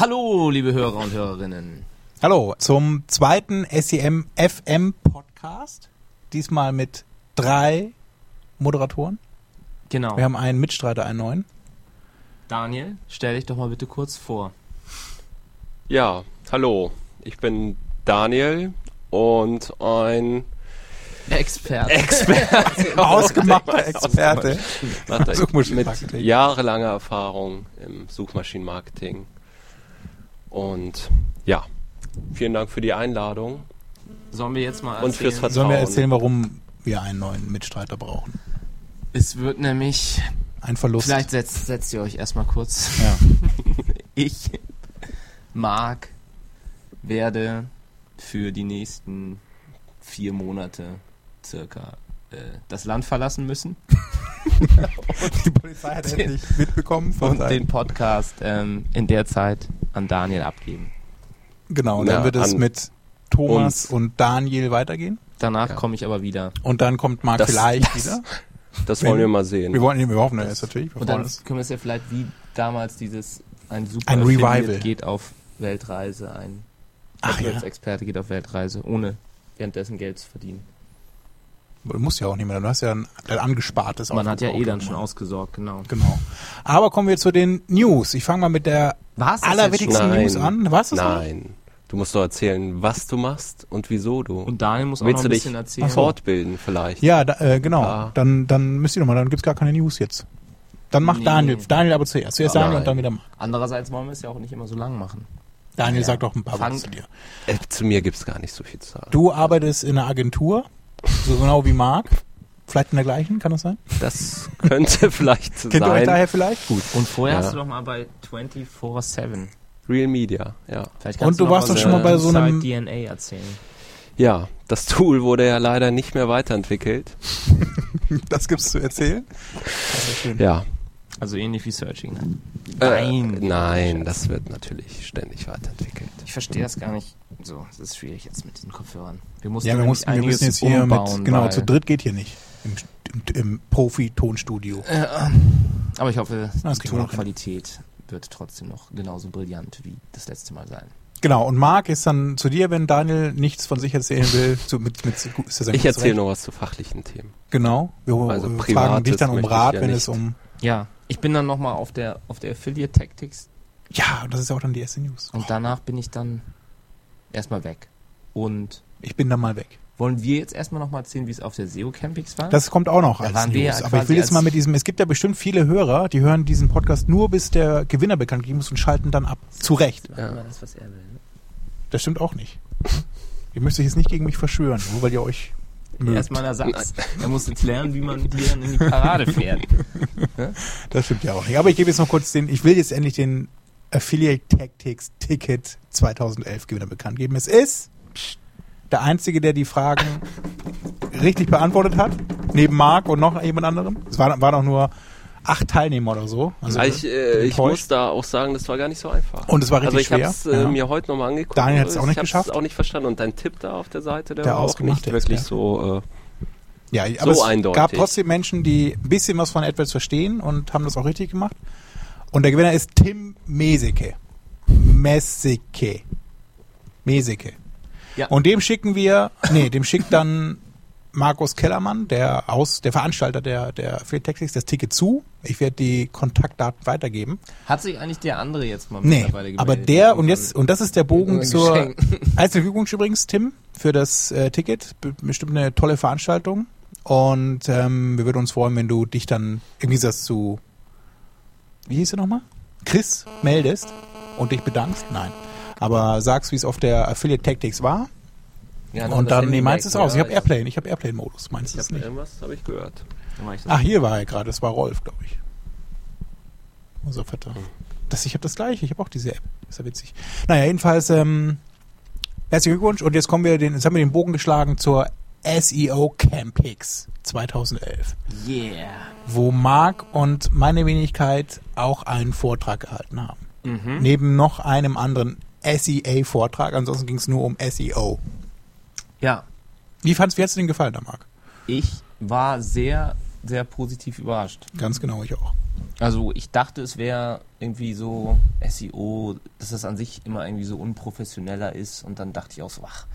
Hallo, liebe Hörer und Hörerinnen. Hallo zum zweiten SEM FM Podcast. Diesmal mit drei Moderatoren. Genau. Wir haben einen Mitstreiter, einen neuen. Daniel, stell dich doch mal bitte kurz vor. Ja, hallo. Ich bin Daniel und ein Experte. Experte. Ausgemachter Experte. Mit jahrelanger Erfahrung im Suchmaschinenmarketing. Und ja, vielen Dank für die Einladung. Sollen wir jetzt mal Und fürs erzählen? Sollen wir Vertrauen. erzählen, warum wir einen neuen Mitstreiter brauchen? Es wird nämlich, Ein Verlust. vielleicht setzt, setzt ihr euch erstmal kurz. Ja. Ich, Marc, werde für die nächsten vier Monate circa äh, das Land verlassen müssen Die Polizei hat Den- endlich mitbekommen von und seinem- den Podcast ähm, in der Zeit an Daniel abgeben. Genau, und Ja, dann wird es mit Thomas uns. und Daniel weitergehen. Danach Ja. komme ich aber wieder. Und dann kommt Marc Das- vielleicht das- wieder. Das Wenn- wollen wir mal sehen. Wir wollen, wir hoffen das natürlich. Wir Und dann können wir es ja vielleicht wie damals dieses ein super Ein Revival. geht auf Weltreise, ein Ach ja, Experte geht auf Weltreise, ohne währenddessen Geld zu verdienen. Du musst ja auch nicht mehr, du hast ja ein, ein angespartes Man hat ja eh dann schon ausgesorgt, genau. Genau. Aber kommen wir zu den News. Ich fange mal mit der Was? allerwichtigsten. News an. Was ist das? Nein. Du musst doch erzählen, was du machst und wieso du. Und Daniel muss auch Willst noch du ein bisschen erzählen. fortbilden vielleicht? Ja, da, äh, genau. Ah. Dann, dann müsst ihr nochmal, dann gibt's gar keine News jetzt. Dann macht Nee. Daniel. Daniel aber zuerst. Zuerst Ja. Daniel und dann wieder Marc. Andererseits wollen wir es ja auch nicht immer so lang machen. Daniel Ja. sagt doch ein paar Fang- Worte zu dir. Äh, zu mir gibt's gar nicht so viel zu sagen. Du arbeitest in einer Agentur, so genau wie Marc. Vielleicht in der gleichen, kann das sein? Das könnte vielleicht so Kennt ihr euch sein. daher vielleicht? Gut. Und vorher Ja. hast du doch mal bei 24-7. Real Media, ja. Vielleicht Und du noch warst was doch schon mal bei so einem- DNA erzählen. Ja, das Tool wurde ja leider nicht mehr weiterentwickelt. Das gibt's zu erzählen? Ja. Also ähnlich wie Searching. Ne? Äh, Nein. nein, das wird natürlich ständig weiterentwickelt. Ich verstehe das gar nicht. So, es ist schwierig jetzt mit den Kopfhörern. Wir mussten, Ja, wir, mussten, wir einiges müssen jetzt hier umbauen, mit, genau, zu dritt geht hier nicht. Im, im, im Profi-Tonstudio. Äh, aber ich hoffe, Das die noch. Tonqualität wird trotzdem noch genauso brillant wie das letzte Mal sein. Genau, und Marc ist dann zu dir, wenn Daniel nichts von sich erzählen will. Zu, mit, mit, ist das Ich erzähle nur was zu fachlichen Themen. Genau. Wir Also äh, fragen Privates dich dann um Rat, ja wenn nicht. es um. Ja, ich bin dann nochmal auf der, auf der Affiliate Tactics Ja, und das ist ja auch dann die erste News. und danach bin ich dann erstmal weg. Und Ich bin dann mal weg. wollen wir jetzt erstmal nochmal erzählen, wie es auf der SEO Campings war? Das kommt auch noch Da als waren wir News. ja Aber ich will jetzt mal mit diesem, es gibt ja bestimmt viele Hörer, die hören diesen Podcast nur bis der Gewinner bekannt gegeben ist und schalten dann ab. Zu Recht. Wir das, was er will. ne? Das stimmt auch nicht. Ihr müsst euch jetzt nicht gegen mich verschwören, nur weil ihr euch mögt. Erstmal ein Ersatz. Er muss jetzt lernen, wie man die dann in die Parade fährt. Das stimmt ja auch nicht. Aber ich gebe jetzt noch kurz den, ich will jetzt endlich den Affiliate Tactics Ticket 2011 Gewinner bekannt geben. Es ist der Einzige, der die Fragen richtig beantwortet hat. Neben Marc und noch jemand anderem. Es waren, waren auch nur acht Teilnehmer oder so. Also ich äh, ich muss da auch sagen, das war gar nicht so einfach. Und es war also richtig ich schwer, habe es äh, ja. mir heute nochmal angeguckt. Daniel hat's auch nicht ich geschafft. auch nicht verstanden. Und dein Tipp da auf der Seite, der, Der war auch nicht wirklich Experte. so... Äh, Ja, So aber es eindeutig. gab trotzdem Menschen, die ein bisschen was von AdWords verstehen und haben das auch richtig gemacht. Und der Gewinner ist Tim Meseke. Meseke. Meseke. Ja. Und dem schicken wir, nee, dem schickt dann Markus Kellermann, der aus, der Veranstalter der, der Tactics, das Ticket zu. Ich werde die Kontaktdaten weitergeben. Hat sich eigentlich der andere jetzt mal Nee, mittlerweile gemeldet? aber der, und jetzt, und das ist der Bogen zur. Herzlichen Glückwunsch übrigens, Tim, für das äh, Ticket. Be- Bestimmt eine tolle Veranstaltung. Und ähm, wir würden uns freuen, wenn du dich dann im Gegensatz zu, wie hieß er nochmal? Chris meldest und dich bedankst. Nein. Aber sagst, wie es auf der Affiliate Tactics war. Ja, und dann, nee, meinst du weg, es aus? Ich habe Airplane, ich habe Airplane-Modus. Meinst ich du es habe nicht? irgendwas habe ich gehört. Dann ich. Ach, hier war er gerade. Das war Rolf, glaube ich. Unser Vetter. Das, ich habe das gleiche. Ich habe auch diese App. ist ja witzig. Naja, jedenfalls, ähm, herzlichen Glückwunsch. Und jetzt kommen wir den, jetzt haben wir den Bogen geschlagen zur SEO Campix 2011, Yeah. wo Marc und meine Wenigkeit auch einen Vortrag gehalten haben. Mhm. Neben noch einem anderen SEA-Vortrag. Ansonsten ging es nur um SEO. Ja, Wie fand's, wie hat's dir denn gefallen, da Marc? ich war sehr, sehr positiv überrascht. Ganz genau, ich auch. Also ich dachte, es wäre irgendwie so SEO, dass das an sich immer irgendwie so unprofessioneller ist. Und dann dachte ich auch so, ach,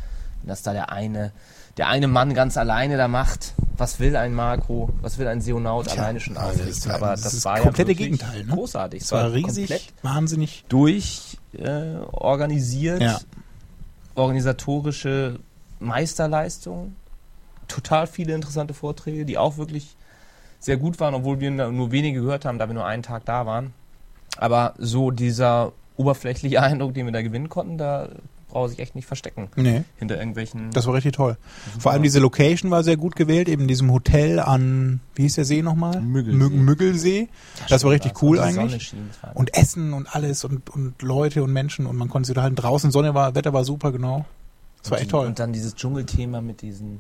wenn das da der eine, der eine Mann ganz alleine da macht, was will ein Makro, was will ein Seonaut Tja, alleine schon also ausrichten? das war- Aber das das, war das ja komplette wirklich Gegenteil, ne? großartig. Es war riesig, komplett wahnsinnig. durch äh, organisiert, Ja. organisatorische Meisterleistung, total viele interessante Vorträge, die auch wirklich sehr gut waren, obwohl wir nur wenige gehört haben, da wir nur einen Tag da waren. Aber so dieser oberflächliche Eindruck, den wir da gewinnen konnten, da brauche ich echt nicht verstecken Nee, hinter irgendwelchen. das war richtig toll. Vor allem diese Location war sehr gut gewählt, eben in diesem Hotel an, wie hieß der See nochmal? Müggelsee. Müg- Müggelsee. Das war richtig cool eigentlich. schien, das Und Essen und alles und, und Leute und Menschen und man konnte sich da halt draußen, Sonne war, Wetter war super, genau. Das war echt toll. Und dann dieses Dschungelthema mit diesen.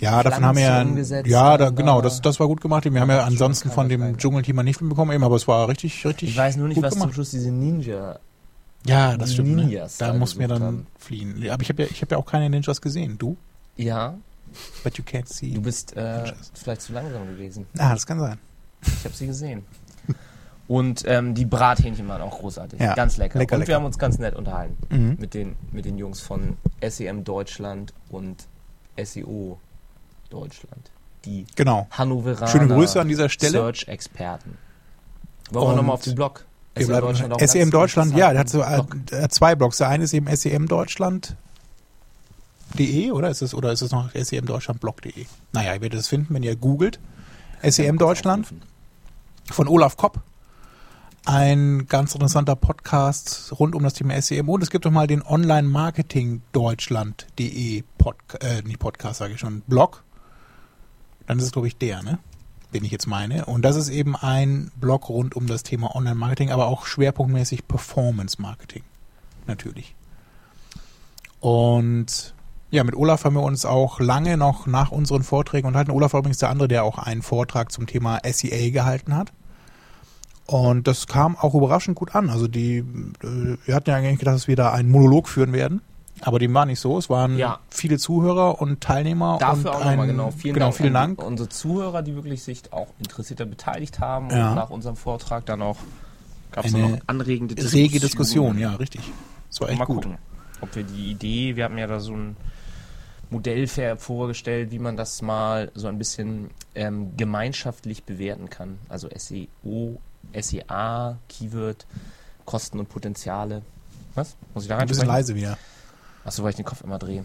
Ja, davon haben wir ja, umgesetzt ja, da, genau, das, das war gut gemacht. Wir haben ja ansonsten von dem. Dschungelthema nicht mitbekommen, eben, aber es war richtig, richtig Ich weiß nur nicht, was zum gemacht. Schluss diese Ninja. Ja, das stimmt. Ne? Ninjas Da da muss mir dann haben. fliehen. Aber ich habe ja, ich hab ja auch keine Ninjas gesehen. Du? Ja, But you can't see. du bist äh, vielleicht zu langsam gewesen. Ah, das kann sein. Ich habe sie gesehen. Und ähm, die Brathähnchen waren auch großartig. Ja, Ganz lecker. lecker, und lecker. wir haben uns ganz nett unterhalten Mhm. mit den, mit den Jungs von SEM Deutschland und SEO Deutschland. Die Genau. Hannoveraner Schöne Grüße an dieser Stelle. Search-Experten. Wollen wir nochmal auf den Blog? Wir SEM ganz E Deutschland, ja, der hat so Blog. äh, zwei Blogs. Der eine ist eben SEM Deutschland.de oder ist es oder ist es noch SEM Deutschland Blog.de? Naja, ihr werdet es finden, wenn ihr googelt. SEM Deutschland von Olaf Kopp. Ein ganz interessanter Podcast rund um das Thema SEM. Und es gibt doch mal den Online-Marketing-Deutschland.de Podca äh, nicht Podcast, sage ich schon, Blog. Dann ist es, glaube ich, der, ne? Den ich jetzt meine. Und das ist eben ein Blog rund um das Thema Online-Marketing, aber auch schwerpunktmäßig Performance-Marketing. Natürlich. Und ja, mit Olaf haben wir uns auch lange noch nach unseren Vorträgen unterhalten. Olaf war übrigens der andere, der auch einen Vortrag zum Thema SEA gehalten hat. Und das kam auch überraschend gut an. Also die, äh, wir hatten ja eigentlich gedacht, dass wir da einen Monolog führen werden. Aber dem war nicht so. Es waren Ja. viele Zuhörer und Teilnehmer. Dafür und auch nochmal genau. Vielen genau, Dank. vielen an Dank. Unsere Zuhörer, die wirklich sich auch interessierter beteiligt haben Ja. und nach unserem Vortrag dann auch gab es Eine noch anregende Rege Diskussion, ja, richtig. Das war echt Mal gut. gucken, ob wir die Idee, wir haben ja da so ein Modell vorgestellt, wie man das mal so ein bisschen ähm, gemeinschaftlich bewerten kann. Also SEO, SEA, Keyword, Kosten und Potenziale. Was? Muss ich da Ein bisschen leise wieder. Achso, weil ich den Kopf immer drehe.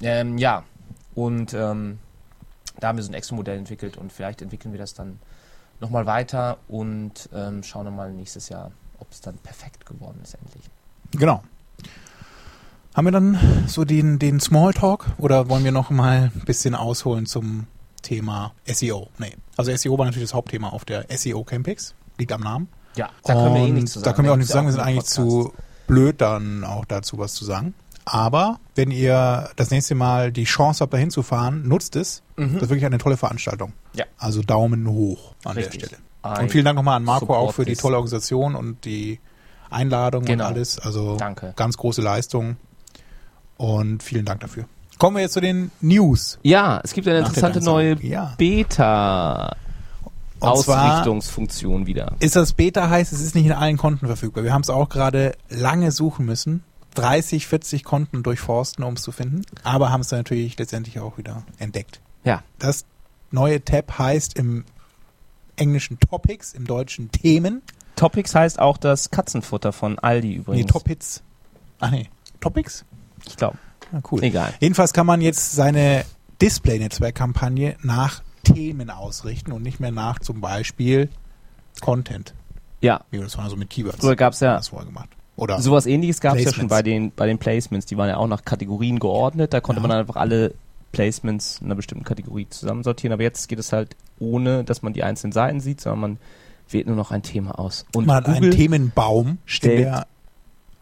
Ähm, ja, und ähm, da haben wir so ein Extra-Modell entwickelt und vielleicht entwickeln wir das dann nochmal weiter und ähm, schauen dann mal nächstes Jahr, ob es dann perfekt geworden ist endlich. Genau. Haben wir dann so den, den Smalltalk oder wollen wir noch mal ein bisschen ausholen zum Thema SEO? Nee. Also SEO war natürlich das Hauptthema auf der SEO Campix. Liegt am Namen. Ja, da können wir eh Und nichts zu sagen. Da können wir auch nichts sagen. Wir sind eigentlich zu blöd, dann auch dazu was zu sagen. Aber wenn ihr das nächste Mal die Chance habt, da hinzufahren, nutzt es. Mhm. Das ist wirklich eine tolle Veranstaltung. Ja. Also Daumen hoch an Richtig. der Stelle. I Und vielen Dank nochmal an Marco auch für die tolle Organisation und die Einladung Genau. und alles. Also Danke. ganz große Leistung. Und vielen Dank dafür. Kommen wir jetzt zu den News. Ja, es gibt eine interessante neue. Ja. Beta. Und Ausrichtungsfunktion wieder. ist das Beta heißt, es ist nicht in allen Konten verfügbar. Wir haben es auch gerade lange suchen müssen. 30, 40 Konten durchforsten, um es zu finden. Aber haben es dann natürlich letztendlich auch wieder entdeckt. Ja. Das neue Tab heißt im englischen Topics, im deutschen Themen. Topics heißt auch das Katzenfutter von Aldi Nee, übrigens. Topits. Ach nee, Topics? ich glaube. Ah, cool. Egal. Jedenfalls kann man jetzt seine Display-Netzwerk-Kampagne nach Themen ausrichten und nicht mehr nach zum Beispiel Content. Ja. Wie das war so mit Keywords. Früher gab es ja das vorher gemacht. Oder sowas ähnliches gab es ja schon bei den, bei den Placements. Die waren ja auch nach Kategorien geordnet. Da konnte Ja. man dann einfach alle Placements in einer bestimmten Kategorie zusammensortieren. Aber jetzt geht es halt ohne, dass man die einzelnen Seiten sieht, sondern man wählt nur noch ein Thema aus. Und man hat einen Google Themenbaum stellt- der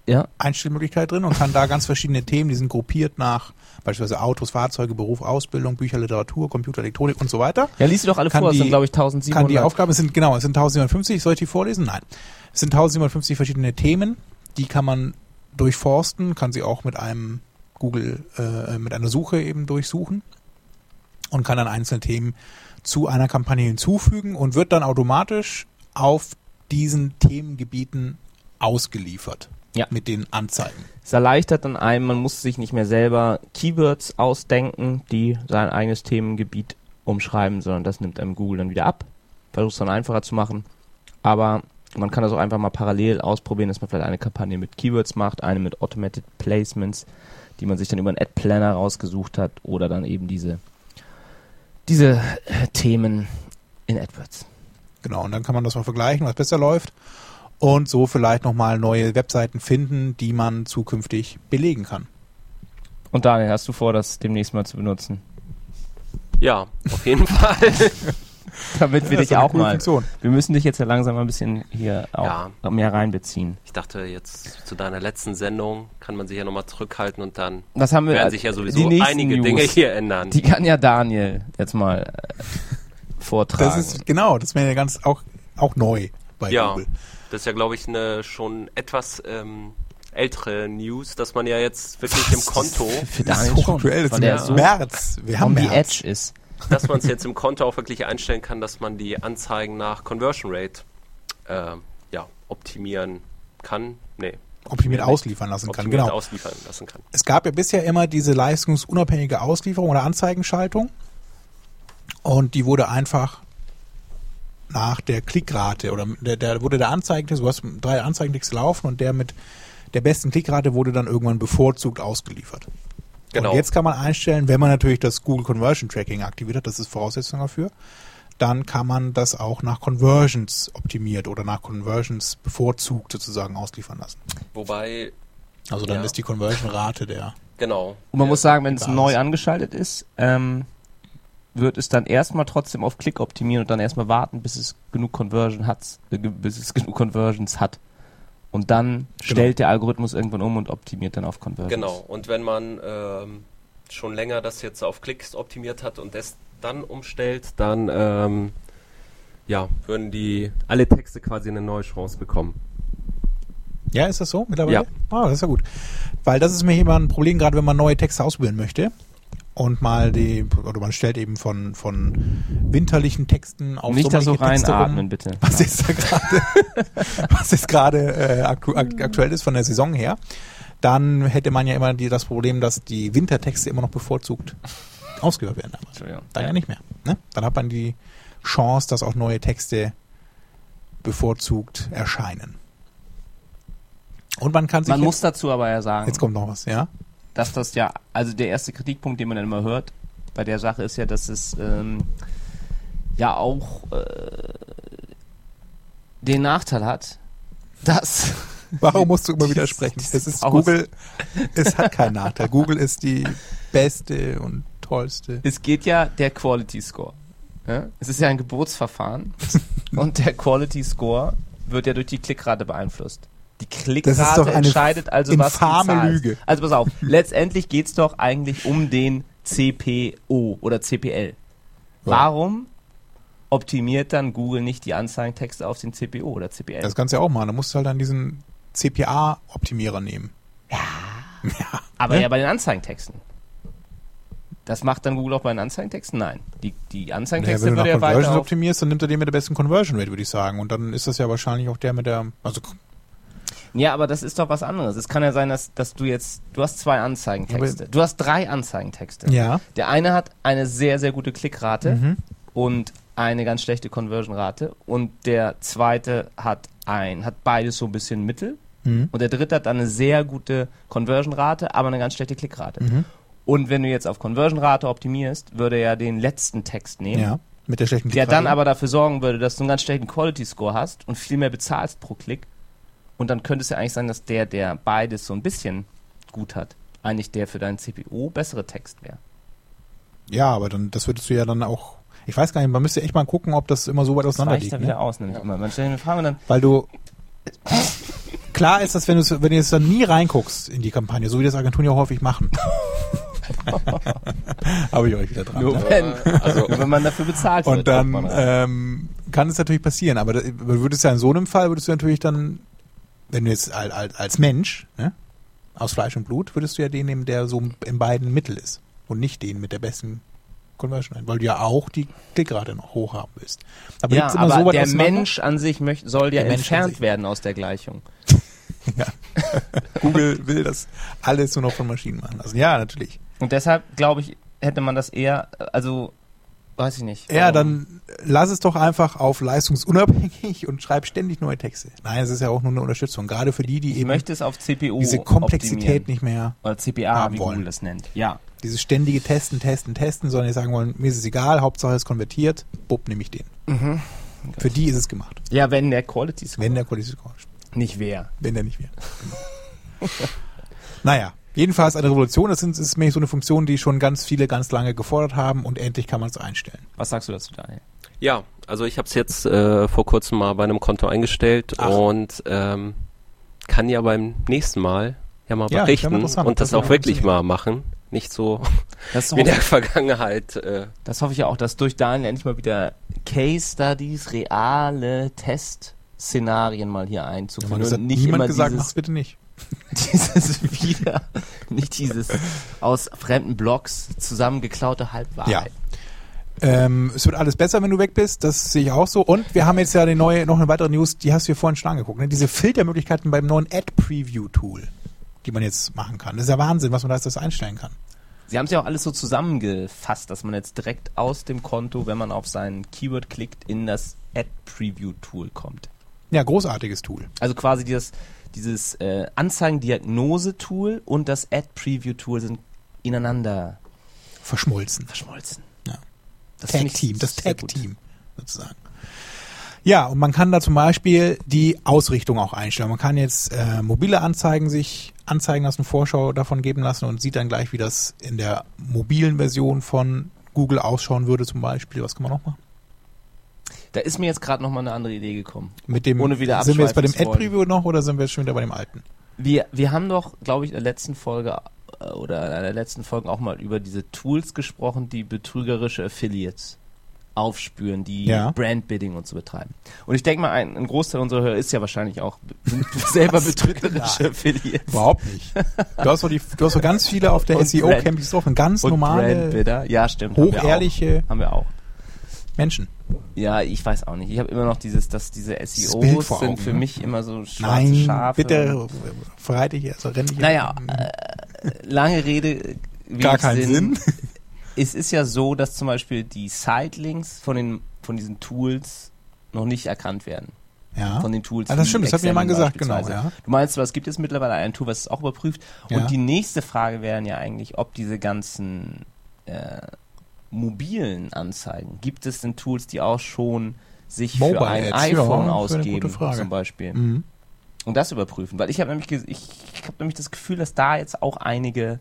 Ja. Einstellmöglichkeit drin und kann da ganz verschiedene Themen, die sind gruppiert nach beispielsweise Autos, Fahrzeuge, Beruf, Ausbildung, Bücher, Literatur, Computer, Elektronik und so weiter. Ja, liest du doch alle Kann vor. Es die- sind, glaube ich, kann 1700. die Aufgabe, es sind genau, es sind 1750, soll ich die vorlesen? Nein. Es sind 1750 verschiedene Themen, die kann man durchforsten, kann sie auch mit einem Google, äh, mit einer Suche eben durchsuchen und kann dann einzelne Themen zu einer Kampagne hinzufügen und wird dann automatisch auf diesen Themengebieten ausgeliefert. Ja. Mit den Anzeigen. Es erleichtert dann einem, man muss sich nicht mehr selber Keywords ausdenken, die sein eigenes Themengebiet umschreiben, sondern das nimmt einem Google dann wieder ab. Versucht es dann einfacher zu machen. Aber man kann das auch einfach mal parallel ausprobieren, dass man vielleicht eine Kampagne mit Keywords macht, eine mit Automated Placements, die man sich dann über einen Ad Planner rausgesucht hat oder dann eben diese, diese Themen in AdWords. Genau, und dann kann man das mal vergleichen, was besser läuft. Und so vielleicht nochmal neue Webseiten finden, die man zukünftig belegen kann. Und Daniel, hast du vor, das demnächst mal zu benutzen? Ja, auf jeden Fall. Damit wir das ist dich auch mal. Funktion. Wir müssen dich jetzt ja langsam mal ein bisschen hier auch mehr reinbeziehen. Ich dachte jetzt zu deiner letzten Sendung kann man sich ja nochmal zurückhalten und dann Was haben wir? werden sich ja sowieso einige News, Dinge hier ändern. Die kann ja Daniel jetzt mal äh, vortragen. Das ist genau, das wäre ja ganz auch, auch neu bei ja, Google. Das ist ja glaube ich eine schon etwas ähm, ältere News, dass man ja jetzt wirklich im Konto, für Das ist hochaktuell, das ist der im so März. Wir haben März. edge ist. dass man es jetzt im Konto auch wirklich einstellen kann, dass man die Anzeigen nach Conversion Rate äh, ja, optimieren kann. Nee, Optimiert ausliefern lassen kann. Genau. ausliefern lassen kann. Es gab ja bisher immer diese leistungsunabhängige Auslieferung oder Anzeigenschaltung. Und die wurde einfach nach der Klickrate oder der, der wurde der Anzeigentext, du hast drei Anzeigentexte laufen und der mit der besten Klickrate wurde dann irgendwann bevorzugt ausgeliefert. Genau. Und jetzt kann man einstellen, wenn man natürlich das Google Conversion Tracking aktiviert hat, das ist Voraussetzung dafür, dann kann man das auch nach Conversions optimiert oder nach Conversions bevorzugt sozusagen ausliefern lassen. Wobei, Also dann Ja. ist die Conversion-Rate der genau. Und man Ja, muss sagen, wenn es neu angeschaltet ist, ähm, wird es dann erstmal trotzdem auf Klick optimieren und dann erstmal warten, bis es genug Conversion hat, äh, bis es genug Conversions hat. Und dann stellt der Algorithmus irgendwann um und optimiert dann auf Conversions. Genau. Und wenn man ähm, schon länger das jetzt auf Klicks optimiert hat und das dann umstellt, dann ähm, ja, würden die alle Texte quasi eine neue Chance bekommen. Ja, ist das so mittlerweile? Ja. Ah, das ist ja gut. Weil das ist mir immer ein Problem, gerade wenn man neue Texte ausprobieren möchte. Und mal die, oder man stellt eben von, von winterlichen Texten auf Nicht da so reinatmen, bitte. Was jetzt da gerade, was jetzt gerade äh, aktu ak aktuell ist von der Saison her, dann hätte man ja immer die, das Problem, dass die Wintertexte immer noch bevorzugt ausgehört werden. Aber dann ja. nicht mehr. Ne? Dann hat man die Chance, dass auch neue Texte bevorzugt erscheinen. Und man kann sich Man jetzt, muss dazu aber ja sagen, jetzt kommt noch was, ja? Dass das ja, also der erste Kritikpunkt, den man dann immer hört bei der Sache ist ja, dass es ähm, ja auch äh, den Nachteil hat, dass Warum musst du immer widersprechen? Es ist Google, es hat keinen Nachteil. Google ist die beste und tollste. es geht ja der Quality Score. Ja? Es ist ja ein Geburtsverfahren und der Quality Score wird ja durch die Klickrate beeinflusst. Die Klickrate entscheidet also, was du zahlst. Lüge. Also pass auf, letztendlich geht es doch eigentlich um den CPO oder CPL. Warum optimiert dann Google nicht die Anzeigentexte auf den CPO oder CPL? Das kannst du ja auch machen. Da musst du halt dann diesen CPA-Optimierer nehmen. Aber Ne? ja bei den Anzeigentexten. Das macht dann Google auch bei den Anzeigentexten? Nein. Die, die Naja, Anzeigentexte wenn du nach ja Conversions optimierst, dann nimmt er den mit der besten Conversion Rate, würde ich sagen. Und dann ist das ja wahrscheinlich auch der mit der, also Ja, aber das ist doch was anderes. Es kann ja sein, dass, dass du jetzt, du hast zwei Anzeigentexte. Du hast drei Anzeigentexte. ja. Der eine hat eine sehr, sehr gute Klickrate Mhm. und eine ganz schlechte Conversion-Rate. Und der zweite hat ein, hat beides so ein bisschen Mittel. Mhm. Und der dritte hat dann eine sehr gute Conversion-Rate, aber eine ganz schlechte Klickrate. Mhm. Und wenn du jetzt auf Conversion-Rate optimierst, würde er den letzten Text nehmen. Ja. Mit der schlechten Der Klickrate. dann aber dafür sorgen würde, dass du einen ganz schlechten Quality-Score hast und viel mehr bezahlst pro Klick. Und dann könnte es ja eigentlich sein, dass der, der beides so ein bisschen gut hat, eigentlich der für deinen CPO bessere Text wäre. Ja, aber dann, das würdest du ja dann auch, ich weiß gar nicht, man müsste echt mal gucken, ob das immer so weit Das auseinander weicht da liegt. wieder Ne? aus, nämlich immer. Man stellt eine Frage dann, Weil du, klar ist das, wenn du, wenn du jetzt dann nie reinguckst in die Kampagne, so wie das Agenturen ja häufig machen. Habe ich euch wieder dran. nur ne? wenn, Also wenn man dafür bezahlt wird. Und dann ähm, kann es natürlich passieren, aber da, würdest ja in so einem Fall, würdest du natürlich dann, wenn du jetzt als, als, Mensch, ne, aus Fleisch und Blut, würdest du ja den nehmen, der so in beiden Mittel ist und nicht den mit der besten Conversion weil du ja auch die Klickrate noch hoch haben willst. Aber ja, aber so der? Mensch an sich möcht, soll ja entfernt werden aus der Gleichung. ja. Google will das alles nur noch von Maschinen machen lassen. Ja, natürlich. Und deshalb, glaube ich, hätte man das eher, also Weiß ich nicht. Ja, dann lass es doch einfach auf leistungsunabhängig und schreib ständig neue Texte. Nein, es ist ja auch nur eine Unterstützung, gerade für die, die ich eben möchte es auf CPU diese Komplexität nicht mehr oder CPA, haben wie wollen. Google das nennt. Ja. Dieses ständige Testen, Testen, Testen, sondern die sagen wollen, mir ist es egal, Hauptsache es konvertiert, bupp, nehme ich den. Mhm. Für die ist es gemacht. Ja, wenn der Quality Score. Wenn der Quality Score. Nicht wer. Wenn der nicht wer. Genau. naja. Jedenfalls eine Revolution. Das ist, ist nämlich so eine Funktion, die schon ganz viele ganz lange gefordert haben und endlich kann man es einstellen. Was sagst du dazu, Daniel? Ja, also ich habe es jetzt äh, vor kurzem mal bei einem Konto eingestellt Ach. und ähm, kann ja beim nächsten Mal ja mal ja, berichten und das, das auch wirklich mal machen. Nicht so wie in der Vergangenheit. Äh. Das hoffe ich ja auch, dass durch Daniel endlich mal wieder Case Studies, reale Testszenarien mal hier einzuführen. Ja, nicht niemand immer gesagt, mach's bitte nicht. dieses wieder, nicht dieses aus fremden Blogs zusammengeklaute Halbwahrheit. Ja. Ähm, es wird alles besser, wenn du weg bist, das sehe ich auch so. Und wir haben jetzt ja die neue, noch eine weitere News, die hast du dir vorhin schon angeguckt. Ne? Diese Filtermöglichkeiten beim neuen Ad-Preview-Tool, die man jetzt machen kann. Das ist ja Wahnsinn, was man da jetzt einstellen kann. Sie haben es ja auch alles so zusammengefasst, dass man jetzt direkt aus dem Konto, wenn man auf sein Keyword klickt, in das Ad-Preview-Tool kommt. Ja, großartiges Tool. Also quasi das, dieses äh, Anzeigen-Diagnose-Tool und das Ad-Preview-Tool sind ineinander verschmolzen. Verschmolzen. Ja. Das Tag-Team, das Tag-Team sozusagen. Ja, und man kann da zum Beispiel die Ausrichtung auch einstellen. Man kann jetzt äh, mobile Anzeigen sich anzeigen lassen, Vorschau davon geben lassen und sieht dann gleich, wie das in der mobilen Version von Google ausschauen würde zum Beispiel. Was kann man noch machen? Da ist mir jetzt gerade noch mal eine andere Idee gekommen. Mit dem, ohne wieder Sind wir jetzt bei dem Ad-Preview noch oder sind wir schon wieder bei dem alten? Wir, wir haben doch, glaube ich, in der letzten Folge äh, oder in einer der letzten Folgen auch mal über diese Tools gesprochen, die betrügerische Affiliates aufspüren, die ja. Brandbidding und so betreiben. Und ich denke mal, ein, ein, Großteil unserer Hörer ist ja wahrscheinlich auch selber betrügerische Affiliates. Überhaupt nicht. Du hast doch, die, du hast doch ganz viele auf der SEO-Campings drauf, und ganz und normale, Brandbidder. Ja, stimmt. hochehrliche haben wir auch. Menschen. Ja, ich weiß auch nicht. Ich habe immer noch dieses, dass diese SEOs Augen, sind für ne? mich immer so schwarze Nein, Schafe. bitte verreite ich, also renne ich. Naja, äh, lange Rede. Gar keinen Sinn. Sinn. Es ist ja so, dass zum Beispiel die Sitelinks von den, von diesen Tools noch nicht erkannt werden. Ja. Von den Tools. Ah, das stimmt, das hat mir mal gesagt, genau. Ja. Du meinst, es gibt jetzt mittlerweile ein Tool, was es auch überprüft. Und ja. die nächste Frage wäre ja eigentlich, ob diese ganzen äh, mobilen Anzeigen? Gibt es denn Tools, die auch schon sich Mobile für ein Ads, iPhone ja, ausgeben, zum Beispiel? Mhm. Und das überprüfen, weil ich habe nämlich, ich, ich habe nämlich das Gefühl, dass da jetzt auch einige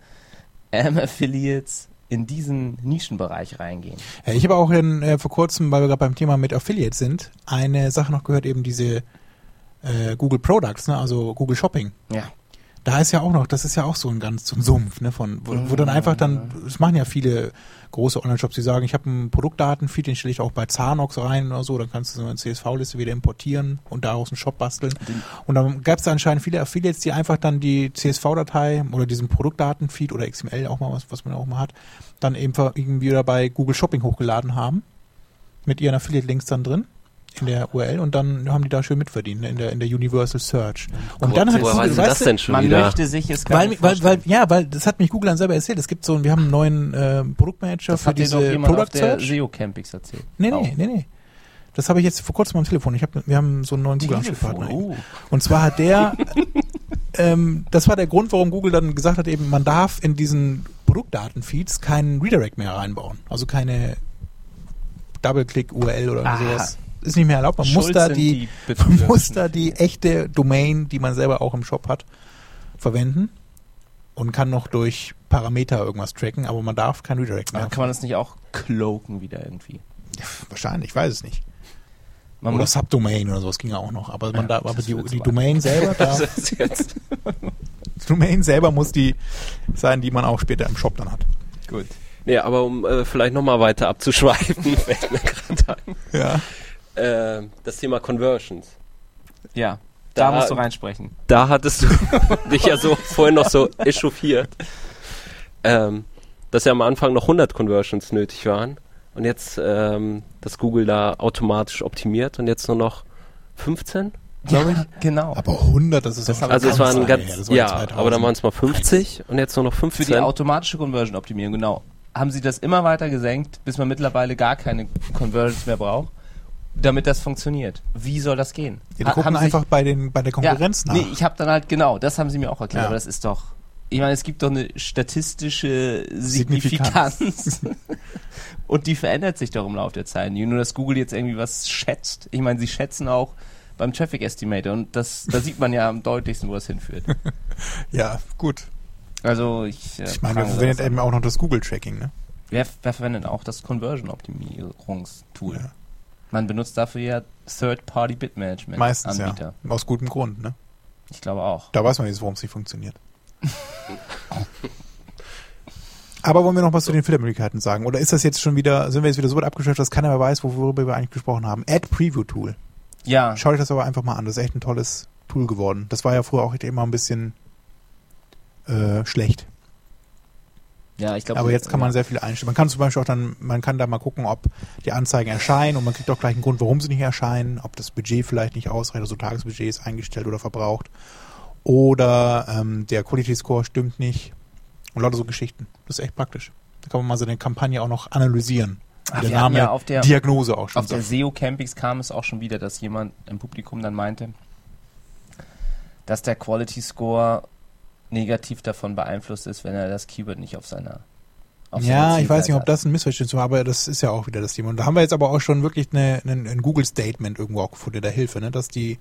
ähm, Affiliates in diesen Nischenbereich reingehen. Ich habe auch in, äh, vor kurzem, weil wir gerade beim Thema mit Affiliates sind, eine Sache noch gehört, eben diese äh, Google Products, ne, also Google Shopping. Ja. Da ist ja auch noch, das ist ja auch so ein ganz so ein Sumpf, ne, von wo, wo dann einfach dann, das machen ja viele große Online-Shops, die sagen, ich habe einen Produktdatenfeed, den stelle ich auch bei Zanox rein oder so, dann kannst du so eine CSV-Liste wieder importieren und daraus einen Shop basteln. Und dann gab es da anscheinend viele Affiliates, die einfach dann die CSV-Datei oder diesen Produktdatenfeed oder XML auch mal, was, was man auch mal hat, dann eben irgendwie wieder bei Google Shopping hochgeladen haben. Mit ihren Affiliate-Links dann drin in der URL und dann haben die da schön mitverdient ne, in der in der Universal Search. Und Gott, dann hat Google, weiß das denn schon man wieder? möchte sich es weil, weil, weil ja, weil das hat mich Google dann selber erzählt. Es gibt so, wir haben einen neuen äh, Produktmanager das für hat diese dir doch jemand Product Search. SEO Campings erzählt. Nee, nee, nee, nee. Das habe ich jetzt vor kurzem am Telefon. Ich hab, wir haben so einen neuen Google-Ansprechpartner. Oh. Und zwar hat der, ähm, das war der Grund, warum Google dann gesagt hat, eben man darf in diesen Produktdatenfeeds keinen Redirect mehr reinbauen. Also keine Double-Click-URL oder Aha. sowas. Ist nicht mehr erlaubt. Man Schuld muss da sind die, man muss da die echte Domain, die man selber auch im Shop hat, verwenden und kann noch durch Parameter irgendwas tracken, aber man darf kein Redirect mehr. Aber kann man das nicht auch cloaken wieder irgendwie? Ja, Wahrscheinlich, ich weiß es nicht. Man oder Subdomain oder sowas ging ja auch noch. Aber man Ja, da, aber die, die Domain selber, da, Das ist jetzt die Domain selber muss die sein, die man auch später im Shop dann hat. gut. Nee, aber um äh, vielleicht nochmal weiter abzuschweifen, fällt mir gerade. Ja. Äh, das Thema Conversions. Ja, da, Da- musst du reinsprechen. Da hattest du dich ja so vorhin noch so echauffiert. Ähm, dass ja am Anfang noch 100 Conversions nötig waren und jetzt, ähm, dass Google da automatisch optimiert und jetzt nur noch 15, glaube ich. Ja, genau. Aber 100, das ist Das Also es ganz waren ganz, her, das war ja, 2000. aber dann waren es mal 50 und jetzt nur noch Für 15. die automatische Conversion-Optimierung, genau. Haben sie das immer weiter gesenkt, bis man mittlerweile gar keine Conversions mehr braucht, damit das funktioniert. Wie soll das gehen? Ja, die Ha- gucken einfach bei, den, bei der Konkurrenz ja, nach. Nee, ich habe dann halt, genau, das haben sie mir auch erklärt, Ja. aber das ist doch, ich meine, es gibt doch eine statistische Signifikanz. Signifikanz. Und die verändert sich doch im Laufe der Zeit. Nur, dass Google jetzt irgendwie was schätzt. Ich meine, sie schätzen auch beim Traffic Estimator und das, da sieht man ja am deutlichsten, wo das hinführt. ja, gut. Also ich, äh, Ich meine, wir an. eben auch noch das Google-Tracking, ne? Wer, wer verwendet auch das Conversion-Optimierungstool? Ja. Man benutzt dafür ja Third-Party-Bit-Management. Meistens, Anbieter. ja. Aus gutem Grund, ne? Ich glaube auch. Da weiß man jetzt, warum es nicht funktioniert. Aber wollen wir noch was zu den Filtermöglichkeiten sagen? Oder ist das jetzt schon wieder, sind wir jetzt wieder so weit abgeschöpft, dass keiner mehr weiß, worüber wir eigentlich gesprochen haben? Ad Preview Tool. Ja, Schaut euch das aber einfach mal an. Das ist echt ein tolles Tool geworden. Das war ja früher auch immer ein bisschen äh, schlecht. Ja, ich glaube. Aber jetzt kann man sehr viel einstellen. Man kann zum Beispiel auch dann, man kann da mal gucken, ob die Anzeigen erscheinen und man kriegt auch gleich einen Grund, warum sie nicht erscheinen, ob das Budget vielleicht nicht ausreicht, also Tagesbudget ist eingestellt oder verbraucht. Oder ähm, der Quality Score stimmt nicht. Und lauter so Geschichten. Das ist echt praktisch. Da kann man mal so eine Kampagne auch noch analysieren. Ach, der Name ja auf der- Diagnose auch schon Auf der sagt. SEO Campings kam es auch schon wieder, dass jemand im Publikum dann meinte, dass der Quality Score negativ davon beeinflusst ist, wenn er das Keyword nicht auf seiner Ja, ich weiß nicht, ob das ein Missverständnis war, aber das ist ja auch wieder das Thema. Und da haben wir jetzt aber auch schon wirklich eine, eine, ein Google-Statement irgendwo auch gefunden, der Hilfe, ne? dass die,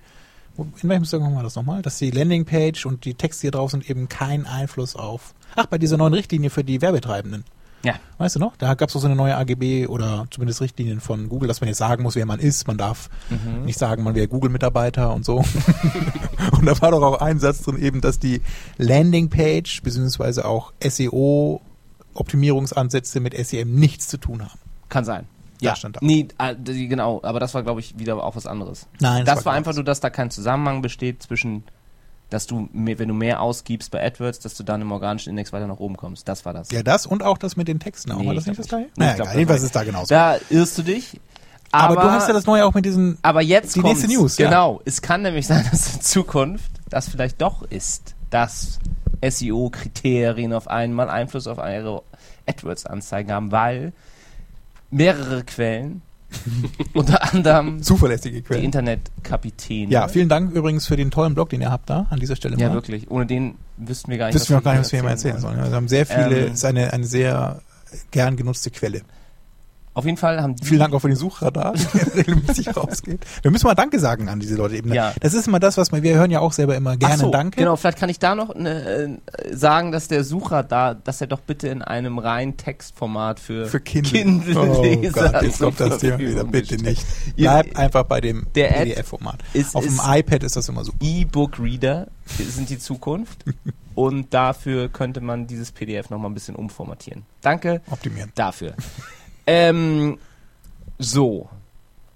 in welchem Song war das nochmal? Dass die Landingpage und die Texte hier drauf sind eben keinen Einfluss auf, ach, bei dieser neuen Richtlinie für die Werbetreibenden. Ja. Weißt du noch? Da gab es auch so eine neue AGB oder zumindest Richtlinien von Google, dass man jetzt sagen muss, wer man ist. Man darf Mhm. nicht sagen, man wäre Google-Mitarbeiter und so. und da war doch auch ein Satz drin eben, dass die Landingpage beziehungsweise auch SEO-Optimierungsansätze mit SEM nichts zu tun haben. Kann sein. Ja, stand da. nee, die- genau, aber das war, glaube ich, wieder auch was anderes. Nein, Das, war gar einfach nur, dass da kein Zusammenhang besteht zwischen, dass du, mehr, wenn du mehr ausgibst bei AdWords, dass du dann im organischen Index weiter nach oben kommst. Das war das. Ja, das und auch das mit den Texten auch. Nee, war das ich nicht das gleiche? Nee, Naja, egal. das Jedenfalls ist da genauso. Da irrst du dich. aber, du hast ja das neue auch mit diesen. Aber jetzt Die nächste News, ja. Genau. Es kann nämlich sein, dass in Zukunft das vielleicht doch ist, dass SEO-Kriterien auf einmal Einfluss auf eure AdWords-Anzeigen haben, weil mehrere Quellen, unter anderem Zuverlässige die Quellen. Internetkapitäne. Ja, vielen Dank übrigens für den tollen Blog, den ihr habt da an dieser Stelle. Ja, mal. wirklich. Ohne den wüssten wir gar nicht, Wissen wir noch gar nicht, was wir hier hier erzählen wollen. sollen. Wir haben sehr viele, Ähm, ist eine, eine sehr gern genutzte Quelle. Auf jeden Fall haben die Vielen Dank auch für den Suchradar, der regelmäßig rausgeht. Wir müssen mal Danke sagen an diese Leute eben. Ja. Das ist immer das, was wir, wir hören ja auch selber immer gerne Ach so, Danke. Genau, vielleicht kann ich da noch ne, äh, sagen, dass der Sucher da, dass er doch bitte in einem reinen Textformat für, Für Kindle. Kindle-Leser oh Gott, jetzt kommt das Thema wieder. Bitte nicht. Ihr- Bleib einfach bei dem PDF-Format. Auf dem iPad ist das immer so. E-Book-Reader sind die Zukunft und dafür könnte man dieses PDF nochmal ein bisschen umformatieren. Danke Optimieren. dafür. Ähm, so,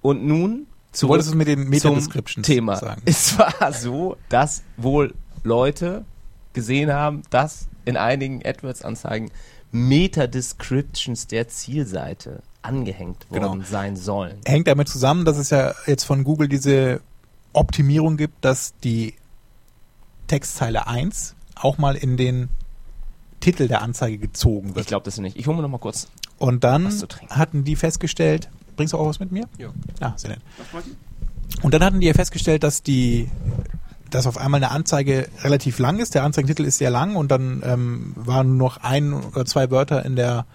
und nun Du wolltest es mit den Meta-Descriptions Thema. sagen. Es war so, dass wohl Leute gesehen haben, dass in einigen AdWords-Anzeigen Meta-Descriptions der Zielseite angehängt Genau. worden sein sollen. Hängt damit zusammen, dass es ja jetzt von Google diese Optimierung gibt, dass die Textzeile 1 auch mal in den Titel der Anzeige gezogen wird. Ich glaube das nicht. Ich hole mir noch mal kurz. Und dann hatten die festgestellt, bringst du auch was mit mir? Ja. Ah, sehr nett. Und dann hatten die ja festgestellt, dass die, dass auf einmal eine Anzeige relativ lang ist. Der Anzeigentitel ist sehr lang und dann ähm, waren nur noch ein oder zwei Wörter in der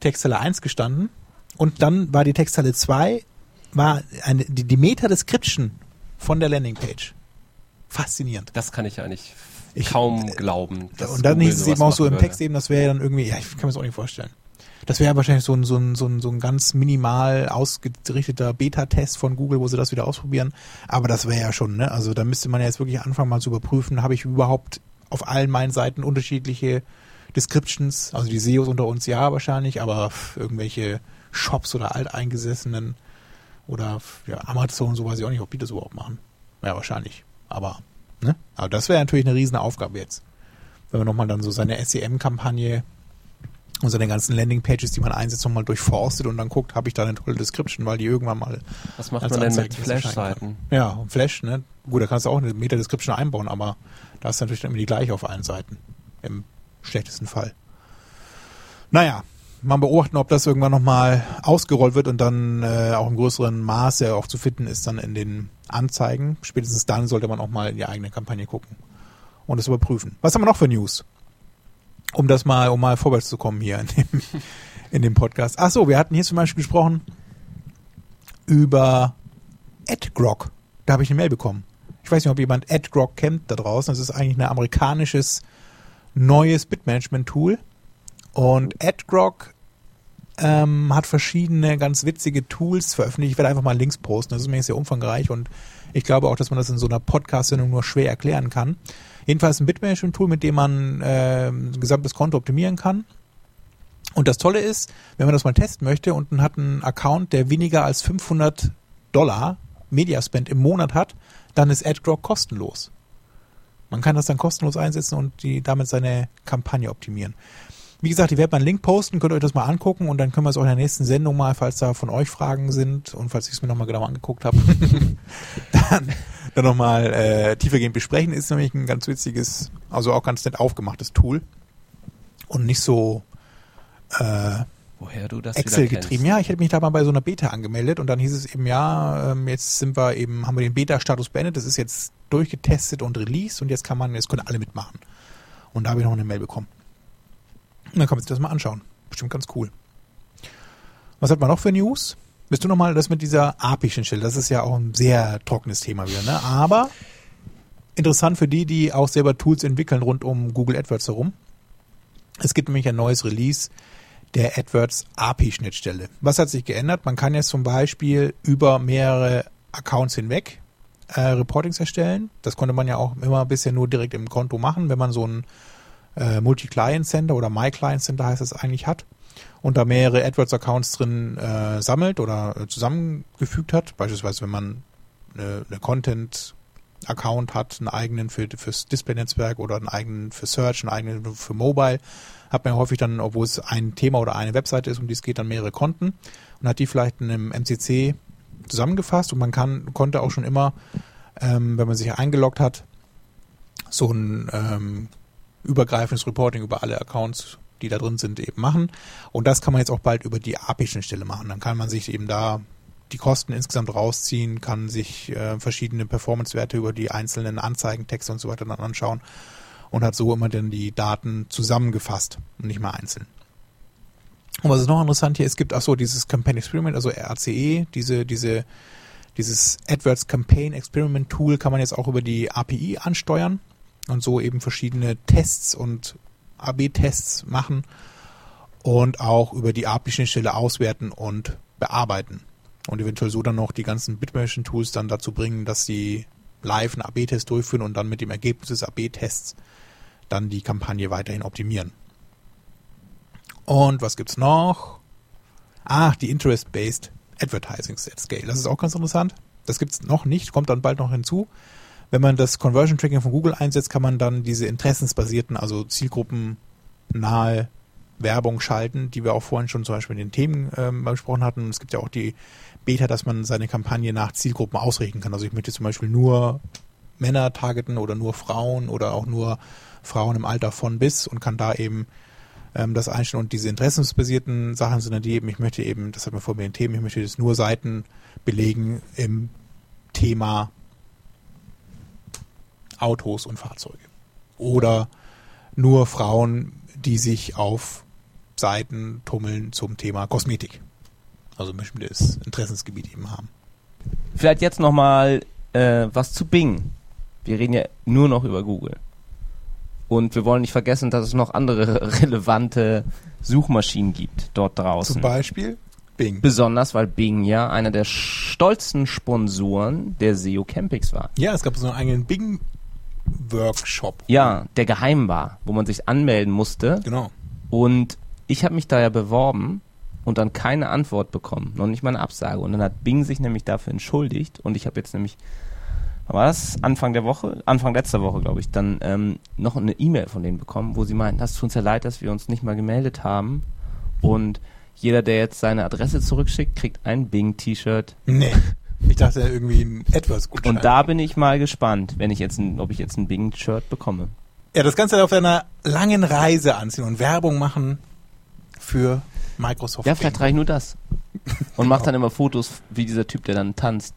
Textzeile 1 gestanden. Und dann war die Textzeile 2, war eine, die, die Meta-Description von der Landingpage. Faszinierend. Das kann ich eigentlich Ich- kaum glauben. dass und dann Google hieß es eben auch so im würde. Text eben, das wäre dann irgendwie, ja, ich kann mir das auch nicht vorstellen. Das wäre wahrscheinlich so ein, so ein, so ein, so ein ganz minimal ausgerichteter Beta-Test von Google, wo sie das wieder ausprobieren. Aber das wäre ja schon, ne? Also da müsste man ja jetzt wirklich anfangen, mal zu überprüfen, habe ich überhaupt auf allen meinen Seiten unterschiedliche Descriptions, also die SEOs unter uns ja wahrscheinlich, aber irgendwelche Shops oder Alteingesessenen oder ja, Amazon, so weiß ich auch nicht, ob die das überhaupt machen. Ja, wahrscheinlich. Aber, ne? Aber das wäre natürlich eine riesen Aufgabe jetzt wenn man nochmal dann so seine SEM-Kampagne und seine ganzen Landingpages, die man einsetzt, nochmal durchforstet und dann guckt, habe ich da eine tolle Description, weil die irgendwann mal. Was macht als man denn mit Flash-Seiten? Ja, und Flash, ne? Gut, da kannst du auch eine Meta-Description einbauen, aber da ist natürlich dann immer die gleiche auf allen Seiten. Im schlechtesten Fall. Naja, mal beobachten, ob das irgendwann nochmal ausgerollt wird und dann äh, auch im größeren Maße auch zu finden ist dann in den Anzeigen. Spätestens dann sollte man auch mal in die eigene Kampagne gucken und das überprüfen. Was haben wir noch für News? Um das mal, um mal vorwärts zu kommen hier in dem, in dem Podcast. Ach so, wir hatten hier zum Beispiel gesprochen über AdGrok. Da habe ich eine Mail bekommen. Ich weiß nicht, ob jemand AdGrok kennt da draußen. Das ist eigentlich ein amerikanisches neues Bitmanagement-Tool. Und AdGrok ähm, hat verschiedene ganz witzige Tools veröffentlicht. Ich werde einfach mal Links posten. Das ist mir sehr umfangreich und ich glaube auch, dass man das in so einer Podcast-Sendung nur schwer erklären kann. Jedenfalls ein Bitmanagement-Tool, mit dem man äh, ein gesamtes Konto optimieren kann. Und das Tolle ist, wenn man das mal testen möchte und man hat einen Account, der weniger als 500 Dollar Mediaspend im Monat hat, dann ist AdGrok kostenlos. Man kann das dann kostenlos einsetzen und die, damit seine Kampagne optimieren. Wie gesagt, ich werde mal einen Link posten, könnt ihr euch das mal angucken und dann können wir es auch in der nächsten Sendung mal, falls da von euch Fragen sind und falls ich es mir nochmal genau angeguckt habe, dann, dann nochmal äh, tiefergehend besprechen. Ist nämlich ein ganz witziges, also auch ganz nett aufgemachtes Tool und nicht so äh, Woher du das Excel getrieben. Ja, ich hätte mich da mal bei so einer Beta angemeldet und dann hieß es eben, ja, ähm, jetzt sind wir eben, haben wir den Beta-Status beendet, das ist jetzt durchgetestet und released und jetzt kann man, jetzt können alle mitmachen. Und da habe ich noch eine Mail bekommen. Dann kann man sich das mal anschauen. Bestimmt ganz cool. Was hat man noch für News? Bist du nochmal das mit dieser API-Schnittstelle? Das ist ja auch ein sehr trockenes Thema wieder, ne? Aber interessant für die, die auch selber Tools entwickeln rund um Google AdWords herum. Es gibt nämlich ein neues Release der AdWords API-Schnittstelle. Was hat sich geändert? Man kann jetzt zum Beispiel über mehrere Accounts hinweg äh, Reportings erstellen. Das konnte man ja auch immer bisher nur direkt im Konto machen, wenn man so ein äh, Multi-Client-Center oder My-Client-Center heißt es eigentlich hat und da mehrere AdWords-Accounts drin äh, sammelt oder äh, zusammengefügt hat. Beispielsweise, wenn man eine, eine Content-Account hat, einen eigenen für, fürs Display-Netzwerk oder einen eigenen für Search, einen eigenen für Mobile, hat man häufig dann, obwohl es ein Thema oder eine Webseite ist, um die es geht, dann mehrere Konten und hat die vielleicht in einem MCC zusammengefasst und man kann, konnte auch schon immer, ähm, wenn man sich eingeloggt hat, so ein ähm, übergreifendes Reporting über alle Accounts, die da drin sind, eben machen. Und das kann man jetzt auch bald über die API-Schnittstelle machen. Dann kann man sich eben da die Kosten insgesamt rausziehen, kann sich äh, verschiedene Performance-Werte über die einzelnen Anzeigen, Texte und so weiter dann anschauen und hat so immer dann die Daten zusammengefasst und nicht mehr einzeln. Und was ist noch interessant hier? Es gibt auch so dieses Campaign Experiment, also RCE, diese, diese, dieses AdWords Campaign Experiment Tool kann man jetzt auch über die API ansteuern und so eben verschiedene Tests und AB-Tests machen und auch über die API-Schnittstelle auswerten und bearbeiten. Und eventuell so dann noch die ganzen Bitmachine-Tools dann dazu bringen, dass sie live einen AB-Test durchführen und dann mit dem Ergebnis des AB-Tests dann die Kampagne weiterhin optimieren. Und was gibt's noch? Ach, die Interest-Based Advertising at Scale. Das ist auch ganz interessant. Das gibt's noch nicht, kommt dann bald noch hinzu. Wenn man das Conversion Tracking von Google einsetzt, kann man dann diese interessensbasierten, also zielgruppennahe Werbung schalten, die wir auch vorhin schon zum Beispiel in den Themen ähm, besprochen hatten. Es gibt ja auch die Beta, dass man seine Kampagne nach Zielgruppen ausrichten kann. Also ich möchte zum Beispiel nur Männer targeten oder nur Frauen oder auch nur Frauen im Alter von bis und kann da eben ähm, das einstellen. Und diese interessensbasierten Sachen sind dann die eben, ich möchte eben, das hat man vor mir in den Themen, ich möchte jetzt nur Seiten belegen im Thema Autos und Fahrzeuge. Oder nur Frauen, die sich auf Seiten tummeln zum Thema Kosmetik. Also ein bestimmtes Interessensgebiet eben haben. Vielleicht jetzt nochmal äh, was zu Bing. Wir reden ja nur noch über Google. Und wir wollen nicht vergessen, dass es noch andere relevante Suchmaschinen gibt dort draußen. Zum Beispiel Bing. Besonders, weil Bing ja einer der stolzen Sponsoren der SEO Campings war. Ja, es gab so einen eigenen Bing Workshop. Ja, der geheim war, wo man sich anmelden musste. Genau. Und ich habe mich da ja beworben und dann keine Antwort bekommen, noch nicht mal eine Absage. Und dann hat Bing sich nämlich dafür entschuldigt und ich habe jetzt nämlich war das Anfang der Woche, Anfang letzter Woche, glaube ich, dann ähm, noch eine E-Mail von denen bekommen, wo sie meinten, das tut uns ja leid, dass wir uns nicht mal gemeldet haben. Und jeder, der jetzt seine Adresse zurückschickt, kriegt ein Bing-T-Shirt. Nee. Ich dachte irgendwie ein etwas gut. Und da bin ich mal gespannt, wenn ich jetzt ein, ob ich jetzt ein Bing-Shirt bekomme. Ja, das Ganze auf einer langen Reise anziehen und Werbung machen für Microsoft. Ja, vielleicht ich nur das. Und mach dann immer Fotos, wie dieser Typ, der dann tanzt.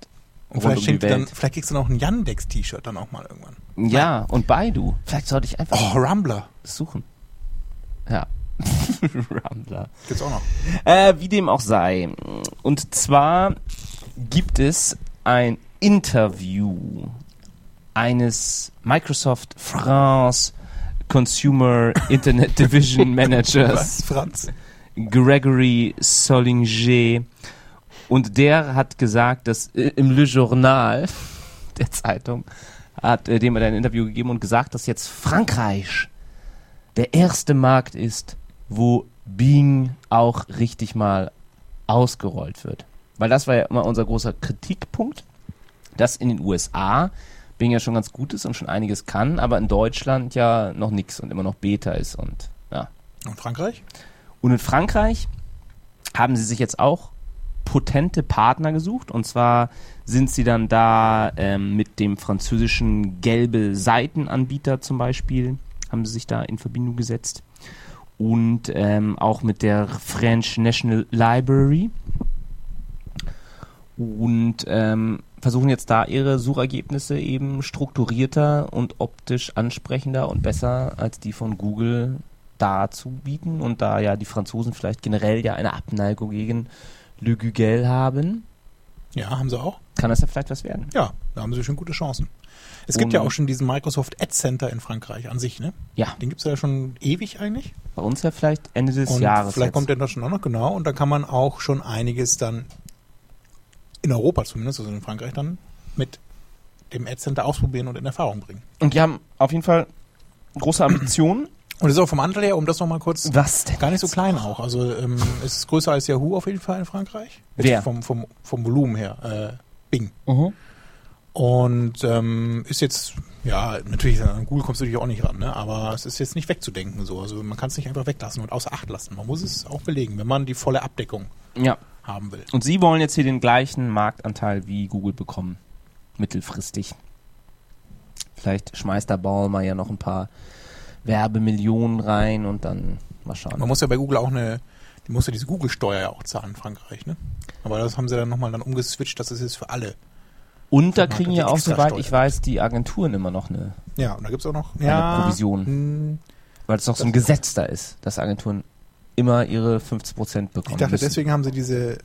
Und vielleicht, um du dann, vielleicht kriegst du noch ein Yandex-T-Shirt dann auch mal irgendwann. Ja, und Baidu. Vielleicht sollte ich einfach Oh, Rumbler. suchen. Ja. Rumbler. Gibt's auch noch. Äh, wie dem auch sei. Und zwar gibt es ein Interview eines Microsoft France Consumer Internet Division Managers Was, Franz? Gregory Solinger und der hat gesagt, dass äh, im Le Journal der Zeitung hat äh, dem hat er ein Interview gegeben und gesagt, dass jetzt Frankreich der erste Markt ist, wo Bing auch richtig mal ausgerollt wird. Weil das war ja immer unser großer Kritikpunkt, dass in den USA Bing ja schon ganz gut ist und schon einiges kann, aber in Deutschland ja noch nichts und immer noch Beta ist und ja. Und Frankreich? Und in Frankreich haben sie sich jetzt auch potente Partner gesucht. Und zwar sind sie dann da ähm, mit dem französischen gelbe Seitenanbieter zum Beispiel, haben sie sich da in Verbindung gesetzt. Und ähm, auch mit der French National Library. Und ähm, versuchen jetzt da ihre Suchergebnisse eben strukturierter und optisch ansprechender und besser als die von Google darzubieten und da ja die Franzosen vielleicht generell ja eine Abneigung gegen Le Google haben, Ja, haben sie auch. kann das ja vielleicht was werden. Ja, da haben sie schon gute Chancen. Es gibt Und- ja auch schon diesen Microsoft Ad Center in Frankreich an sich, ne? Ja, Den gibt's ja schon ewig eigentlich. bei uns ja vielleicht Ende des und Jahres. vielleicht jetzt. kommt der in Deutschland auch noch genau. Und da kann man auch schon einiges dann in Europa zumindest, also in Frankreich dann, mit dem Ad Center ausprobieren und in Erfahrung bringen. und die haben auf jeden Fall große Ambitionen. Und es ist auch vom Anteil her, um das nochmal kurz, Was denn? gar nicht so klein auch. Also ähm, es ist größer als Yahoo auf jeden Fall in Frankreich. Wer? Vom, vom, vom Volumen her. Äh, Bing. Mhm. Und ähm, ist jetzt, ja, natürlich, an Google kommst du natürlich auch nicht ran, ne? aber es ist jetzt nicht wegzudenken so. Also man kann es nicht einfach weglassen und außer Acht lassen. Man muss es auch belegen, wenn man die volle Abdeckung Ja, haben will. und sie wollen jetzt hier den gleichen Marktanteil wie Google bekommen. Mittelfristig. Vielleicht schmeißt der Bauer ja noch ein paar Werbemillionen rein und dann mal schauen. Man muss ja bei Google auch eine, die muss ja diese Google-Steuer ja auch zahlen in Frankreich, ne? Aber das haben sie dann nochmal dann umgeswitcht, dass es jetzt für alle. Und da kriegen ja auch, soweit ich weiß, die Agenturen immer noch eine, Ja, und da gibt's auch noch eine ja, Provision. mh, Weil es doch so ein Gesetz da ist, dass Agenturen immer ihre 50% bekommen Ich dachte, müssen. deswegen haben sie diese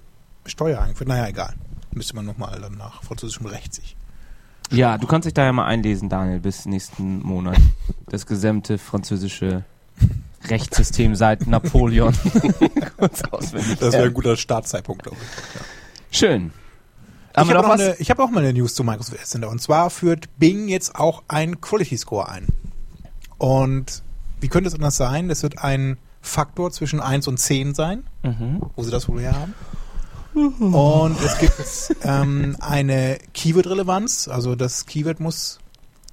Steuer eingeführt. Naja, egal. Müsste man nochmal dann nach französischem Recht sich. Ja, du kannst dich da ja mal einlesen, Daniel, bis nächsten Monat. Das gesamte französische Rechtssystem seit Napoleon. Kurz auswendig. Das wäre Ja. ein guter Startzeitpunkt, glaube ich. Schön. Ich Haben wir habe eine, ich hab auch mal eine News zu Microsoft Ad Center. Und zwar führt Bing jetzt auch einen Quality Score ein. Und wie könnte es anders sein? Das wird ein Faktor zwischen 1 und 10 sein, Mhm. wo sie das wohl her haben. Und es gibt ähm, eine Keyword-Relevanz. Also das Keyword muss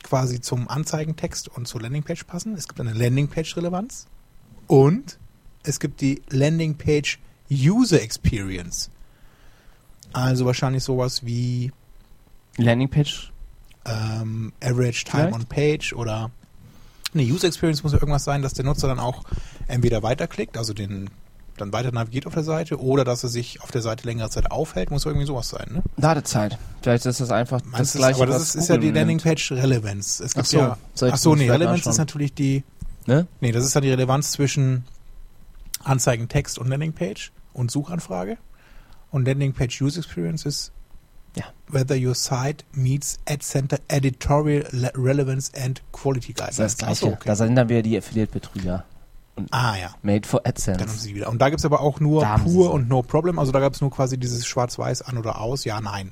quasi zum Anzeigentext und zur Landingpage passen. Es gibt eine Landingpage-Relevanz. Und es gibt die Landingpage User Experience. Also wahrscheinlich sowas wie Landingpage. ähm, Average Time Vielleicht? on Page oder eine User Experience muss ja irgendwas sein, dass der Nutzer dann auch entweder weiterklickt, also den dann weiter navigiert auf der Seite oder dass er sich auf der Seite längere Zeit aufhält, muss irgendwie sowas sein, ne? Ladezeit. Vielleicht ist das einfach das Meinst du, gleiche, aber das ist, ist ja die. Landingpage Relevance. Es Ach gibt so, ja, ach so, das nee, Relevance ist natürlich die, Ne? nee, das ist dann die Relevanz zwischen Anzeigentext und Landingpage und Suchanfrage. Und Landingpage User Experience ist Ja. whether your site meets Ad Center Editorial Le- Relevance and Quality Das Guidelines. ist das Ach so, Gleiche. okay. Da sind dann wieder die Affiliate-Betrüger. Ah ja, Made for dann haben AdSense. sie wieder. Und da gibt es aber auch nur Da pur und no problem. Also da gab es nur quasi dieses Schwarz-Weiß an oder aus, ja, nein.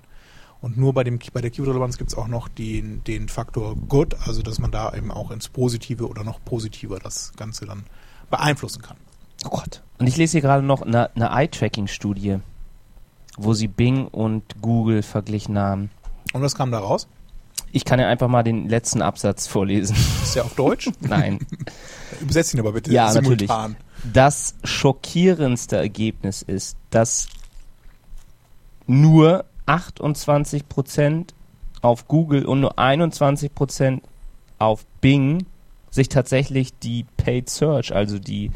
Und nur bei, dem, bei der Keyword-Relevanz gibt es auch noch den, den Faktor good, also dass man da eben auch ins Positive oder noch positiver das Ganze dann beeinflussen kann. Oh Gott. Und ich lese hier gerade noch eine, eine Eye-Tracking-Studie, wo sie Bing und Google verglichen haben. Und was kam da raus? Ich kann ja einfach mal den letzten Absatz vorlesen. Ist ja auf Deutsch? Nein. Übersetzt ihn aber bitte Ja, simultan. Das schockierendste Ergebnis ist, dass nur 28% auf Google und nur 21% auf Bing sich tatsächlich die Paid Search, also die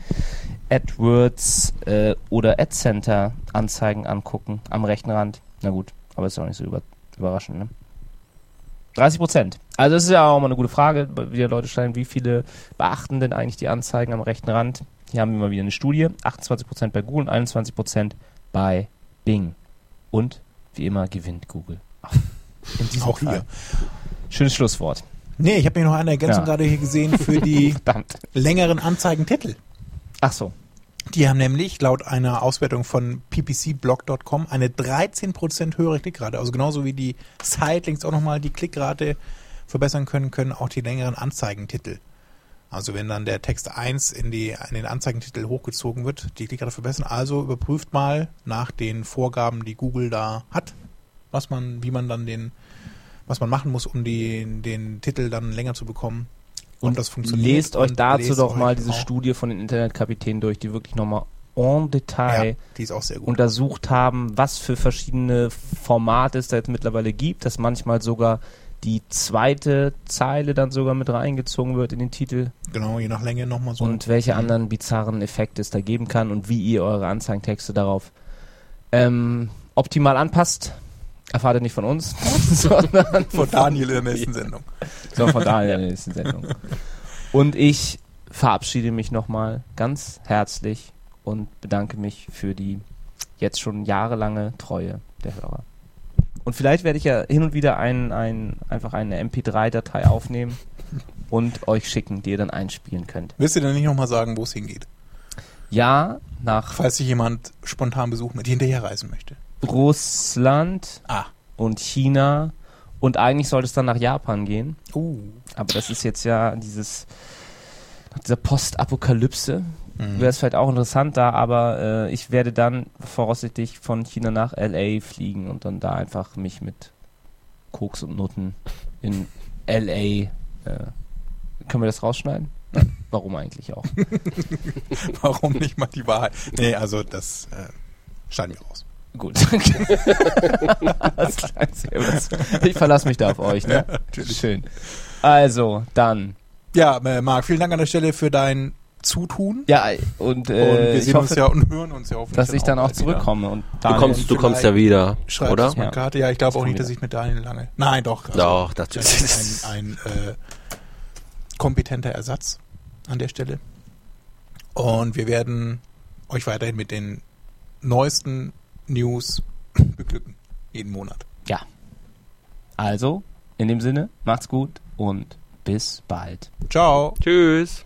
AdWords äh, oder AdCenter Anzeigen angucken am rechten Rand. Na gut, aber ist auch nicht so über, überraschend, ne? 30 Prozent. Also das ist ja auch mal eine gute Frage, wieder Leute schreiben, wie viele beachten denn eigentlich die Anzeigen am rechten Rand? Hier haben wir mal wieder eine Studie. 28 Prozent bei Google und 21 Prozent bei Bing. Und wie immer gewinnt Google. In diesem Auch Fall. hier. Schönes Schlusswort. Nee, ich habe mir noch eine Ergänzung Ja. gerade hier gesehen für die längeren Anzeigentitel. Ach so. Die haben nämlich laut einer Auswertung von ppcblog.com eine 13% höhere Klickrate. Also genauso wie die Sitelinks auch nochmal die Klickrate verbessern können, können auch die längeren Anzeigentitel. Also wenn dann der Text 1 in, die, in den Anzeigentitel hochgezogen wird, die Klickrate verbessern. Also überprüft mal nach den Vorgaben, die Google da hat, was man, wie man dann den, was man machen muss, um die, den Titel dann länger zu bekommen. Und das funktioniert. lest euch dazu lest doch euch mal diese auch- Studie von den Internetkapitänen durch, die wirklich nochmal en Detail Ja, untersucht haben, was für verschiedene Formate es da jetzt mittlerweile gibt, dass manchmal sogar die zweite Zeile dann sogar mit reingezogen wird in den Titel Genau, je nach Länge nochmal so. und welche anderen bizarren Effekte es da geben kann und wie ihr eure Anzeigentexte darauf ähm, optimal anpasst. Erfahrt ihr nicht von uns, sondern von Daniel in der nächsten Sendung. sondern von Daniel in der nächsten Sendung. Und ich verabschiede mich nochmal ganz herzlich und bedanke mich für die jetzt schon jahrelange Treue der Hörer. Und vielleicht werde ich ja hin und wieder ein, ein, einfach eine MP3-Datei aufnehmen und euch schicken, die ihr dann einspielen könnt. Willst du denn nicht nochmal sagen, wo es hingeht? Ja, nach Falls sich jemand spontan Besuch mit dir hinterherreisen möchte. Russland Ah. und China und eigentlich sollte es dann nach Japan gehen. Uh. Aber das ist jetzt ja dieses nach dieser Postapokalypse. Mhm. Wäre es vielleicht auch interessant da, aber äh, ich werde dann voraussichtlich von China nach LA fliegen und dann da einfach mich mit Koks und Nutten in LA. Äh, können wir das rausschneiden? Nein. Warum eigentlich auch? Warum nicht mal die Wahrheit? Nee, also das äh, schneiden wir raus. Gut. Ich verlasse mich da auf euch, ne? Schön. Also, dann. Ja, äh, Marc, vielen Dank an der Stelle für dein Zutun. Ja, und, und äh, wir ich sehen uns hoffe, ja und hören uns ja hoffentlich. dass ich dann auch wieder. zurückkomme. Und Du kommst, du kommst ja wieder, oder? Ja. Karte. Ja, ich glaube auch nicht, dass ich mit Daniel lange. Nein, doch. also Doch, das das ist ein, ein äh, kompetenter Ersatz an der Stelle. Und wir werden euch weiterhin mit den neuesten News beglücken. Jeden Monat. Also, in dem Sinne, macht's gut und bis bald. Ciao. Tschüss.